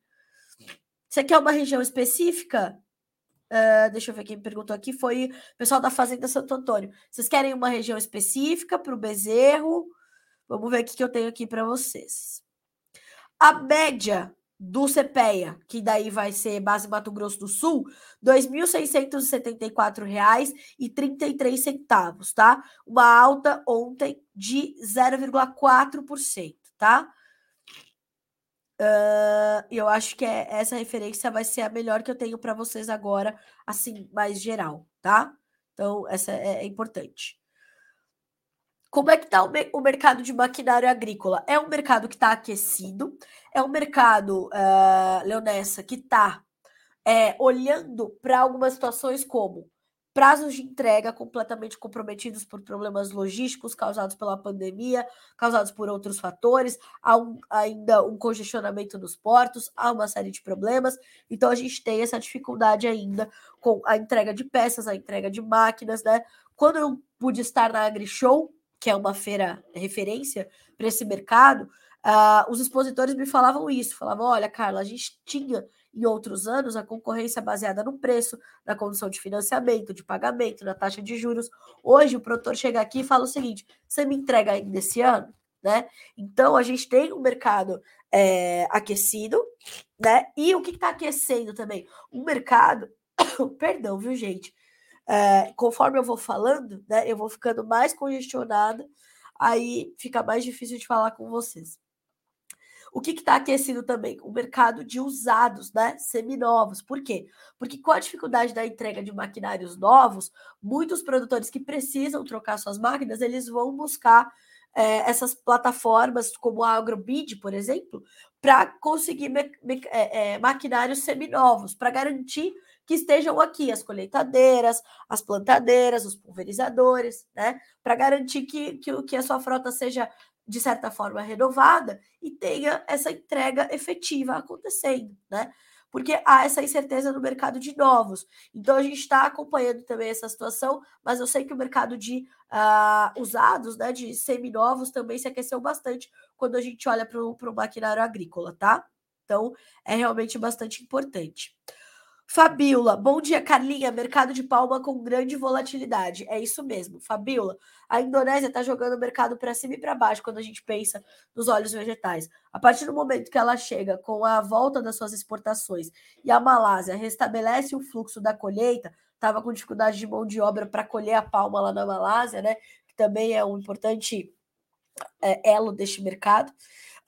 [SPEAKER 1] Você quer uma região específica? Uh, deixa eu ver quem perguntou aqui. Foi o pessoal da Fazenda Santo Antônio. Vocês querem uma região específica para o bezerro? Vamos ver o que eu tenho aqui para vocês. A média do CPEA, que daí vai ser base Mato Grosso do Sul, R$ 2.674,33, tá? Uma alta ontem de 0,4%, tá? Uh, eu acho que é, essa referência vai ser a melhor que eu tenho para vocês agora, assim, mais geral, tá? Então, essa é, é importante. Como é que está o, o, mercado de maquinário agrícola? É um mercado que está aquecido, é um mercado, uh, Leonessa, que está é, olhando para algumas situações como prazos de entrega completamente comprometidos por problemas logísticos causados pela pandemia, causados por outros fatores, há um, ainda um congestionamento nos portos, há uma série de problemas, então a gente tem essa dificuldade ainda com a entrega de peças, a entrega de máquinas, né? Quando eu pude estar na AgriShow, que é uma feira referência para esse mercado, uh, os expositores me falavam isso, falavam, olha, Carla, a gente tinha em outros anos a concorrência baseada no preço, na condição de financiamento, de pagamento, na taxa de juros. Hoje o produtor chega aqui e fala o seguinte: você me entrega ainda esse ano? Né? Então a gente tem um mercado é, aquecido, né? E o que está aquecendo também? O mercado, (coughs) perdão, viu, gente? É, conforme eu vou falando, né, eu vou ficando mais congestionada, aí fica mais difícil de falar com vocês. O que está aquecido também? O mercado de usados, né? Seminovos. Por quê? Porque com a dificuldade da entrega de maquinários novos, muitos produtores que precisam trocar suas máquinas, eles vão buscar é, essas plataformas como a AgroBid, por exemplo, para conseguir é, é, maquinários seminovos, para garantir que estejam aqui as colheitadeiras, as plantadeiras, os pulverizadores, né? Para garantir que, que, que a sua frota seja, de certa forma, renovada e tenha essa entrega efetiva acontecendo, né? Porque há essa incerteza no mercado de novos. Então a gente está acompanhando também essa situação, mas eu sei que o mercado de uh, usados, né, de seminovos, também se aqueceu bastante quando a gente olha para o maquinário agrícola, tá? Então, é realmente bastante importante. Fabiola, bom dia, Carlinha. Mercado de palma com grande volatilidade. É isso mesmo, Fabiola. A Indonésia está jogando o mercado para cima e para baixo quando a gente pensa nos óleos vegetais. A partir do momento que ela chega com a volta das suas exportações e a Malásia restabelece o fluxo da colheita, estava com dificuldade de mão de obra para colher a palma lá na Malásia, né? Que também é um importante é, elo deste mercado.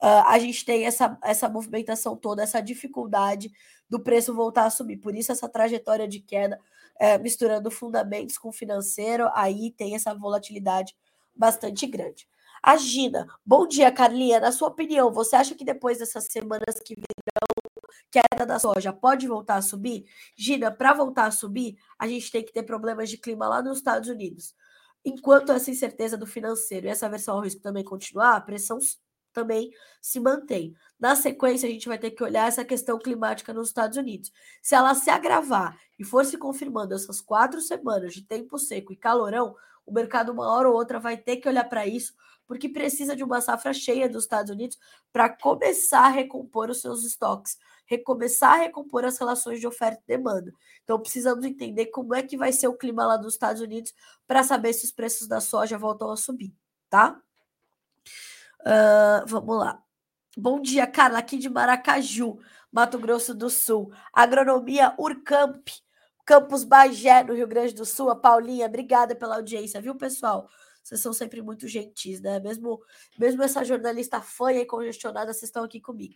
[SPEAKER 1] Uh, a gente tem essa, essa movimentação toda, essa dificuldade do preço voltar a subir. Por isso, essa trajetória de queda, é, misturando fundamentos com financeiro, aí tem essa volatilidade bastante grande. A Gina, bom dia, Carlinha. Na sua opinião, você acha que depois dessas semanas que virão queda da soja pode voltar a subir? Gina, para voltar a subir, a gente tem que ter problemas de clima lá nos Estados Unidos. Enquanto essa incerteza do financeiro e essa versão ao risco também continuar, a pressão também se mantém. Na sequência, a gente vai ter que olhar essa questão climática nos Estados Unidos. Se ela se agravar e for se confirmando essas quatro semanas de tempo seco e calorão, o mercado, uma hora ou outra, vai ter que olhar para isso, porque precisa de uma safra cheia dos Estados Unidos para começar a recompor os seus estoques, recomeçar a recompor as relações de oferta e demanda. Então, precisamos entender como é que vai ser o clima lá dos Estados Unidos para saber se os preços da soja voltam a subir, tá? Uh, vamos lá. Bom dia, Carla, aqui de Maracaju, Mato Grosso do Sul. Agronomia Urcamp, Campus Bagé, no Rio Grande do Sul. A Paulinha, obrigada pela audiência, viu, pessoal? Vocês são sempre muito gentis, né? Mesmo, mesmo essa jornalista fanha e congestionada, vocês estão aqui comigo.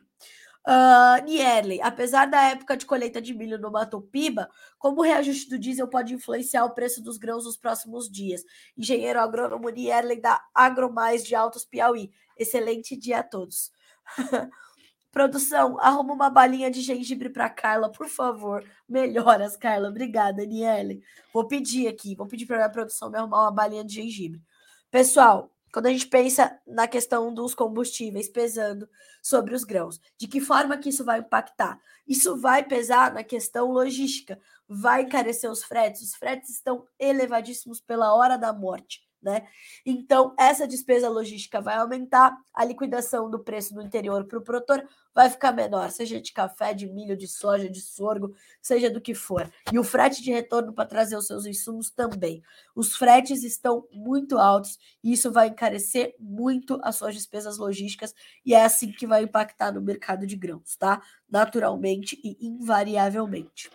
[SPEAKER 1] Uh, Nierley, apesar da época de colheita de milho no Mato Piba, como o reajuste do diesel pode influenciar o preço dos grãos nos próximos dias? Engenheiro agrônomo Nierley da Agromais de Altos Piauí. Excelente dia a todos. (laughs) Produção, arruma uma balinha de gengibre para Carla, por favor. Melhoras, Carla. Obrigada, Aniele. Vou pedir aqui, vou pedir para a produção me arrumar uma balinha de gengibre. Pessoal, quando a gente pensa na questão dos combustíveis pesando sobre os grãos, de que forma que isso vai impactar? Isso vai pesar na questão logística, vai encarecer os fretes. Os fretes estão elevadíssimos pela hora da morte né? Então, essa despesa logística vai aumentar, a liquidação do preço no interior para o produtor vai ficar menor, seja de café, de milho, de soja, de sorgo, seja do que for. E o frete de retorno para trazer os seus insumos também. Os fretes estão muito altos e isso vai encarecer muito as suas despesas logísticas e é assim que vai impactar no mercado de grãos, tá? Naturalmente e invariavelmente.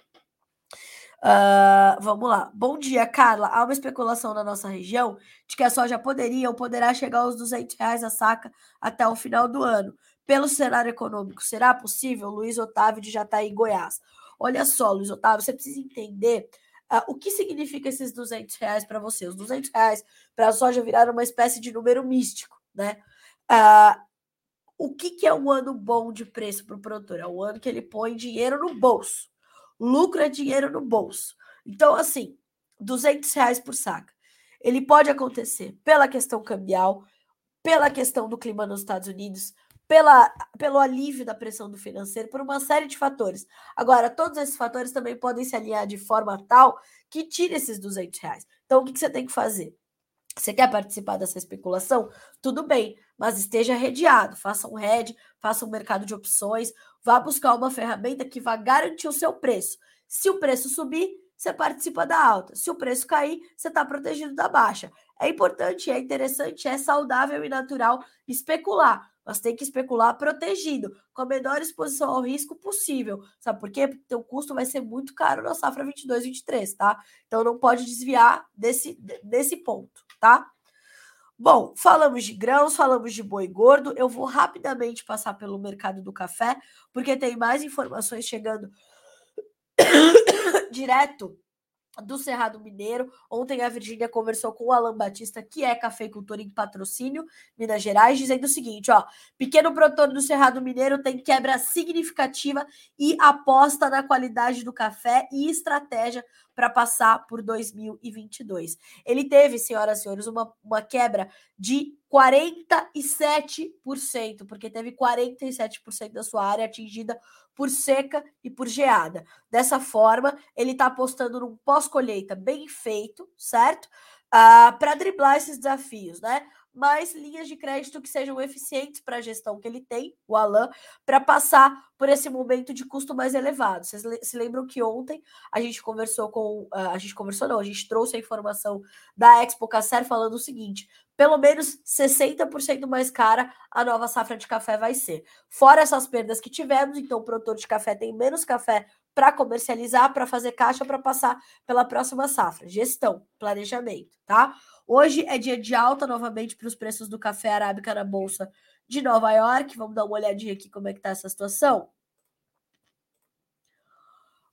[SPEAKER 1] Uh, vamos lá. Bom dia, Carla. Há uma especulação na nossa região de que a soja poderia ou poderá chegar aos 200 reais a saca até o final do ano. Pelo cenário econômico, será possível? Luiz Otávio de Jataí, Goiás. Olha só, Luiz Otávio, você precisa entender uh, o que significa esses 200 reais para você. Os 200 reais para a soja viraram uma espécie de número místico, né? Uh, o que, que é um ano bom de preço para o produtor? É o ano que ele põe dinheiro no bolso. Lucro é dinheiro no bolso. Então, assim, 200 reais por saca. Ele pode acontecer pela questão cambial, pela questão do clima nos Estados Unidos, pela, pelo alívio da pressão do financeiro, por uma série de fatores. Agora, todos esses fatores também podem se alinhar de forma tal que tire esses 200 reais. Então, o que, que você tem que fazer? Você quer participar dessa especulação? Tudo bem, mas esteja redeado. Faça um head, faça um mercado de opções, vá buscar uma ferramenta que vá garantir o seu preço. Se o preço subir, você participa da alta. Se o preço cair, você está protegido da baixa. É importante, é interessante, é saudável e natural especular, mas tem que especular protegido, com a menor exposição ao risco possível. Sabe por quê? Porque o custo vai ser muito caro na safra 22, 23, tá? Então não pode desviar desse, desse ponto tá? Bom, falamos de grãos, falamos de boi gordo. Eu vou rapidamente passar pelo mercado do café, porque tem mais informações chegando (coughs) direto do Cerrado Mineiro. Ontem a Virgínia conversou com o Alan Batista, que é cafeicultor em patrocínio, Minas Gerais, dizendo o seguinte: ó, pequeno produtor do Cerrado Mineiro tem quebra significativa e aposta na qualidade do café e estratégia para passar por 2022. Ele teve, senhoras e senhores, uma, uma quebra de 47%, porque teve 47% da sua área atingida por seca e por geada. Dessa forma, ele está apostando num pós-colheita bem feito, certo? Ah, para driblar esses desafios, né? Mais linhas de crédito que sejam eficientes para a gestão que ele tem, o Alan, para passar por esse momento de custo mais elevado. Vocês se lembram que ontem a gente conversou com. Ah, a gente conversou, não, a gente trouxe a informação da Expo Casser falando o seguinte: pelo menos 60% mais cara a nova safra de café vai ser. Fora essas perdas que tivemos, então o produtor de café tem menos café para comercializar, para fazer caixa, para passar pela próxima safra. Gestão, planejamento, tá? Hoje é dia de alta novamente para os preços do café arábica na bolsa de Nova York. Vamos dar uma olhadinha aqui como é que tá essa situação.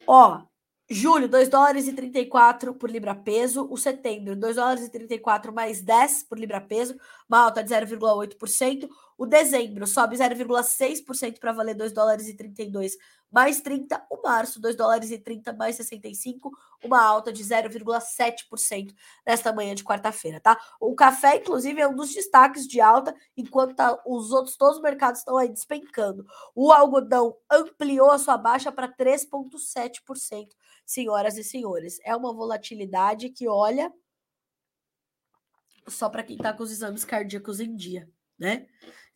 [SPEAKER 1] Ó, Julho, 2 dólares e 34 por libra peso. O setembro, 2 dólares e 34 mais 10 por libra peso, uma alta de 0,8%. O dezembro sobe 0,6% para valer 2 dólares e 32 mais 30. O março, 2 dólares e 30 mais 65, uma alta de 0,7% nesta manhã de quarta-feira, tá? O café, inclusive, é um dos destaques de alta, enquanto tá, os outros, todos os mercados estão aí despencando. O algodão ampliou a sua baixa para 3,7%, senhoras e senhores. É uma volatilidade que, olha, só para quem está com os exames cardíacos em dia, né?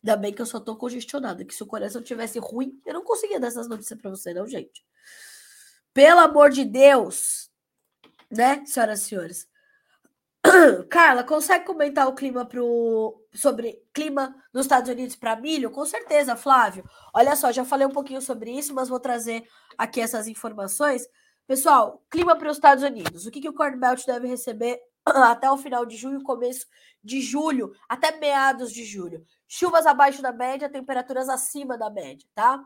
[SPEAKER 1] Ainda bem que eu só tô congestionada, que se o coração tivesse ruim, eu não conseguia dar essas notícias para você, não, gente. Pelo amor de Deus, né, senhoras e senhores? (clears throat) Carla, consegue comentar o clima pro sobre clima nos Estados Unidos para milho? Com certeza, Flávio. Olha só, já falei um pouquinho sobre isso, mas vou trazer aqui essas informações. Pessoal, clima para os Estados Unidos. O que, que o Corn Belt deve receber até o final de junho, começo de julho, até meados de julho. Chuvas abaixo da média, temperaturas acima da média, tá?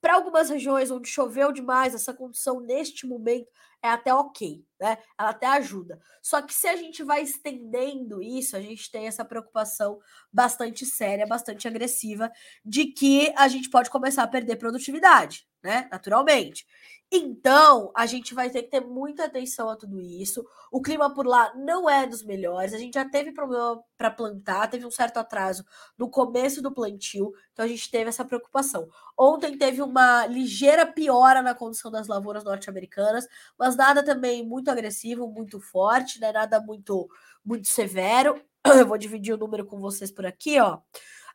[SPEAKER 1] Para algumas regiões onde choveu demais, essa condição neste momento é até ok, né? Ela até ajuda. Só que se a gente vai estendendo isso, a gente tem essa preocupação bastante séria, bastante agressiva, de que a gente pode começar a perder produtividade, né? Naturalmente. Então, a gente vai ter que ter muita atenção a tudo isso. O clima por lá não é dos melhores. A gente já teve problema para plantar, teve um certo atraso no começo do plantio, então a gente teve essa preocupação. Ontem teve uma ligeira piora na condição das lavouras norte-americanas, mas nada também muito agressivo, muito forte, né? Nada muito muito severo. (clears throat) Eu vou dividir o número com vocês por aqui, ó.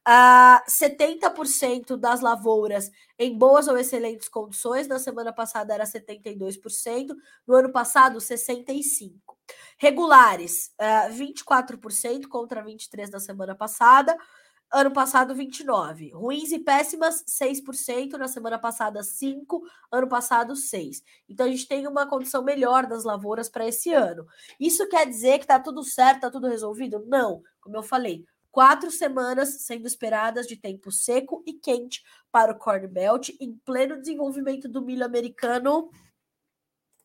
[SPEAKER 1] Uh, 70% das lavouras em boas ou excelentes condições, na semana passada era 72%, no ano passado 65%. Regulares, uh, 24% contra 23% da semana passada, ano passado 29%. Ruins e péssimas, 6%, na semana passada 5%, ano passado 6%. Então a gente tem uma condição melhor das lavouras para esse ano. Isso quer dizer que está tudo certo, está tudo resolvido? Não, como eu falei, Quatro semanas sendo esperadas de tempo seco e quente para o Corn Belt, em pleno desenvolvimento do milho americano.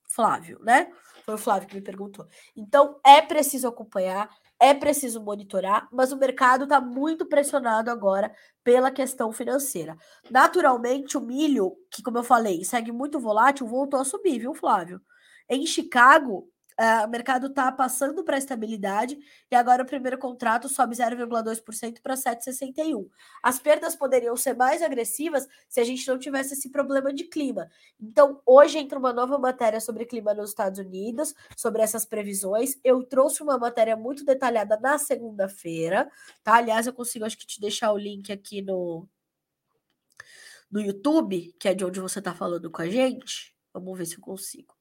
[SPEAKER 1] Flávio, né? Foi o Flávio que me perguntou. Então, é preciso acompanhar, é preciso monitorar, mas o mercado está muito pressionado agora pela questão financeira. Naturalmente, o milho, que, como eu falei, segue muito volátil, voltou a subir, viu, Flávio? Em Chicago, Uh, o mercado está passando para a estabilidade e agora o primeiro contrato sobe 0,2% para 7,61%. As perdas poderiam ser mais agressivas se a gente não tivesse esse problema de clima. Então, hoje entra uma nova matéria sobre clima nos Estados Unidos, sobre essas previsões. Eu trouxe uma matéria muito detalhada na segunda-feira, tá? Aliás, eu consigo, acho que te deixar o link aqui no, no YouTube, que é de onde você está falando com a gente. Vamos ver se eu consigo.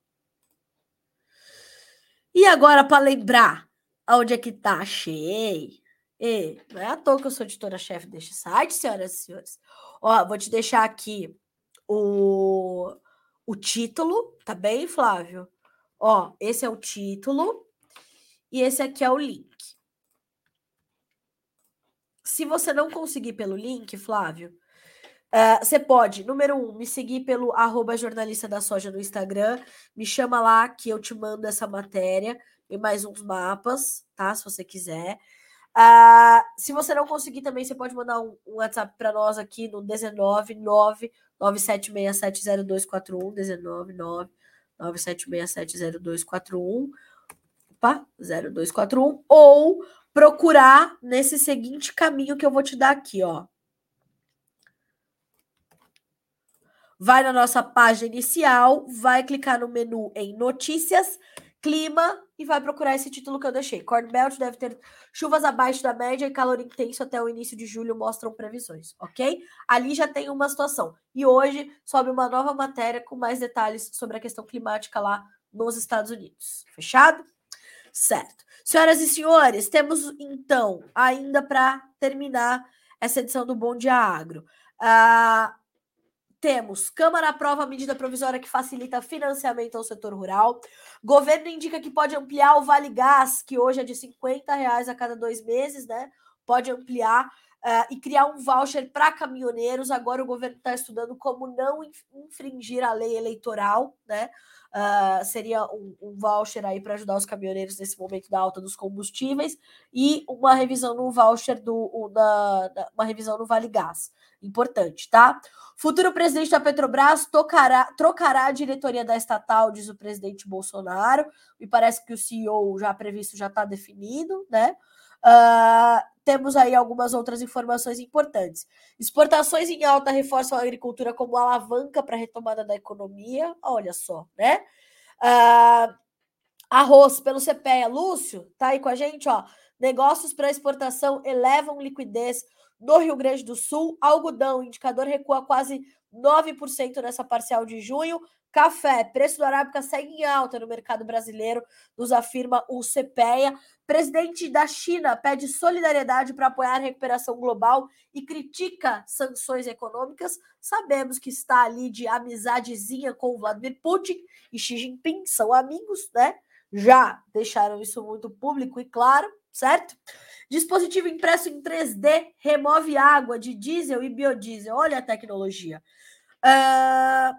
[SPEAKER 1] E agora, para lembrar aonde é que tá, achei. E, não é à toa que eu sou editora-chefe deste site, senhoras e senhores. Ó, vou te deixar aqui o, o título, tá bem, Flávio? Ó, esse é o título e esse aqui é o link. Se você não conseguir pelo link, Flávio, Uh, você pode, número um, me seguir pelo arroba jornalista da soja no Instagram. Me chama lá que eu te mando essa matéria e mais uns mapas, tá? Se você quiser. Uh, se você não conseguir também, você pode mandar um, um WhatsApp para nós aqui no 199 97670241 199 97670241 opa, 0241 ou procurar nesse seguinte caminho que eu vou te dar aqui, ó. Vai na nossa página inicial, vai clicar no menu em notícias, clima e vai procurar esse título que eu deixei. Corn Belt deve ter chuvas abaixo da média e calor intenso até o início de julho mostram previsões, ok? Ali já tem uma situação. E hoje sobe uma nova matéria com mais detalhes sobre a questão climática lá nos Estados Unidos. Fechado? Certo. Senhoras e senhores, temos então, ainda para terminar essa edição do Bom Dia Agro. Uh, temos Câmara aprova medida provisória que facilita financiamento ao setor rural. Governo indica que pode ampliar o Vale Gás, que hoje é de 50 reais a cada dois meses, né? Pode ampliar uh, e criar um voucher para caminhoneiros. Agora o governo está estudando como não infringir a lei eleitoral, né? Uh, seria um, um, voucher aí para ajudar os caminhoneiros nesse momento da alta dos combustíveis e uma revisão no voucher do da, da, uma revisão no Vale Gás. Importante, tá? Futuro presidente da Petrobras tocará, trocará a diretoria da estatal, diz o presidente Bolsonaro, e parece que o CEO já previsto já está definido, né? Uh, temos aí algumas outras informações importantes. Exportações em alta reforçam a agricultura como alavanca para a retomada da economia. Olha só, né? Uh, arroz pelo CPEA. Lúcio, tá aí com a gente, ó. Negócios para exportação elevam liquidez no Rio Grande do Sul. Algodão, indicador recua quase 9% nessa parcial de junho. Café, preço do Arábica segue em alta no mercado brasileiro, nos afirma o CPEA. Presidente da China pede solidariedade para apoiar a recuperação global e critica sanções econômicas. Sabemos que está ali de amizadezinha com Vladimir Putin e Xi Jinping, são amigos, né? Já deixaram isso muito público e claro, certo? Dispositivo impresso em 3D remove água de diesel e biodiesel. Olha a tecnologia. Uh,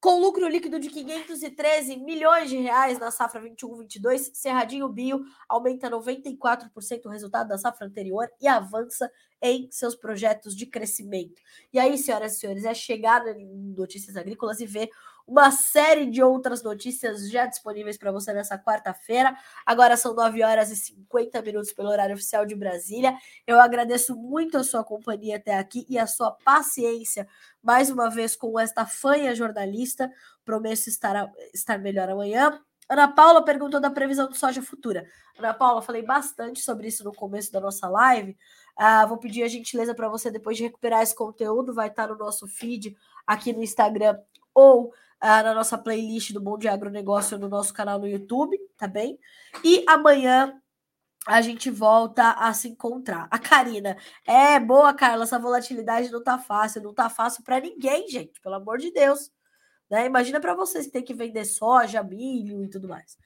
[SPEAKER 1] com lucro líquido de 513 milhões de reais na safra 21-22, Cerradinho Bio aumenta 94% o resultado da safra anterior e avança em seus projetos de crescimento. E aí, senhoras e senhores, é chegar em Notícias Agrícolas e ver uma série de outras notícias já disponíveis para você nessa quarta-feira. Agora são 9 horas e 50 minutos pelo horário oficial de Brasília. Eu agradeço muito a sua companhia até aqui e a sua paciência mais uma vez com esta fanha jornalista. Prometo estar, estar melhor amanhã. Ana Paula perguntou da previsão do soja futura. Ana Paula, falei bastante sobre isso no começo da nossa live. Uh, vou pedir a gentileza para você, depois de recuperar esse conteúdo, vai estar no nosso feed aqui no Instagram ou uh, na nossa playlist do Bom de Agronegócio no nosso canal no YouTube, tá bem? E amanhã a gente volta a se encontrar. A Karina, é boa, Carla, essa volatilidade não tá fácil, não tá fácil para ninguém, gente, pelo amor de Deus. Né? Imagina para vocês que tem que vender soja, milho e tudo mais.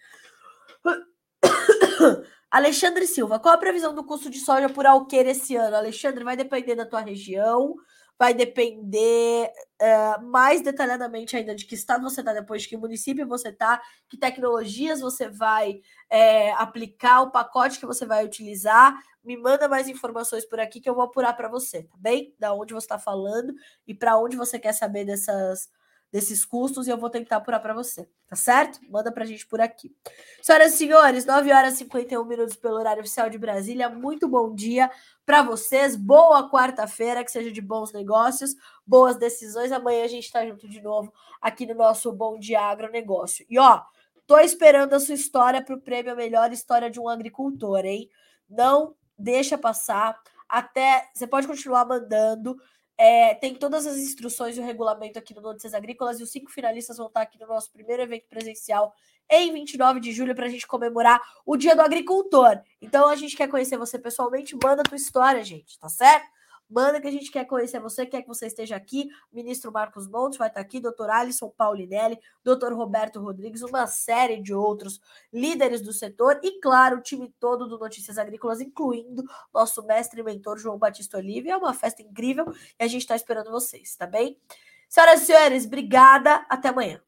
[SPEAKER 1] (coughs) Alexandre Silva, qual a previsão do custo de soja por alqueire esse ano? Alexandre, vai depender da tua região, vai depender uh, mais detalhadamente ainda de que estado você está, depois de que município você está, que tecnologias você vai é, aplicar, o pacote que você vai utilizar. Me manda mais informações por aqui que eu vou apurar para você, tá bem? Da onde você está falando e para onde você quer saber dessas desses custos e eu vou tentar apurar para você, tá certo? Manda para a gente por aqui. Senhoras e senhores, 9 horas e 51 minutos pelo horário oficial de Brasília. Muito bom dia para vocês. Boa quarta-feira, que seja de bons negócios, boas decisões. Amanhã a gente está junto de novo aqui no nosso Bom Dia Agronegócio. E ó, tô esperando a sua história para o prêmio Melhor História de um Agricultor, hein? Não deixa passar. Até você pode continuar mandando. É, tem todas as instruções e o regulamento aqui no Notícias Agrícolas e os cinco finalistas vão estar aqui no nosso primeiro evento presencial em 29 de julho para a gente comemorar o Dia do Agricultor. Então a gente quer conhecer você pessoalmente, manda a tua história, gente, tá certo? Manda que a gente quer conhecer você, quer que você esteja aqui. ministro Marcos Montes vai estar aqui, doutor Alisson Paulinelli, doutor Roberto Rodrigues, uma série de outros líderes do setor e, claro, o time todo do Notícias Agrícolas, incluindo nosso mestre e mentor João Batista Olive. É uma festa incrível e a gente está esperando vocês, tá bem? Senhoras e senhores, obrigada. Até amanhã.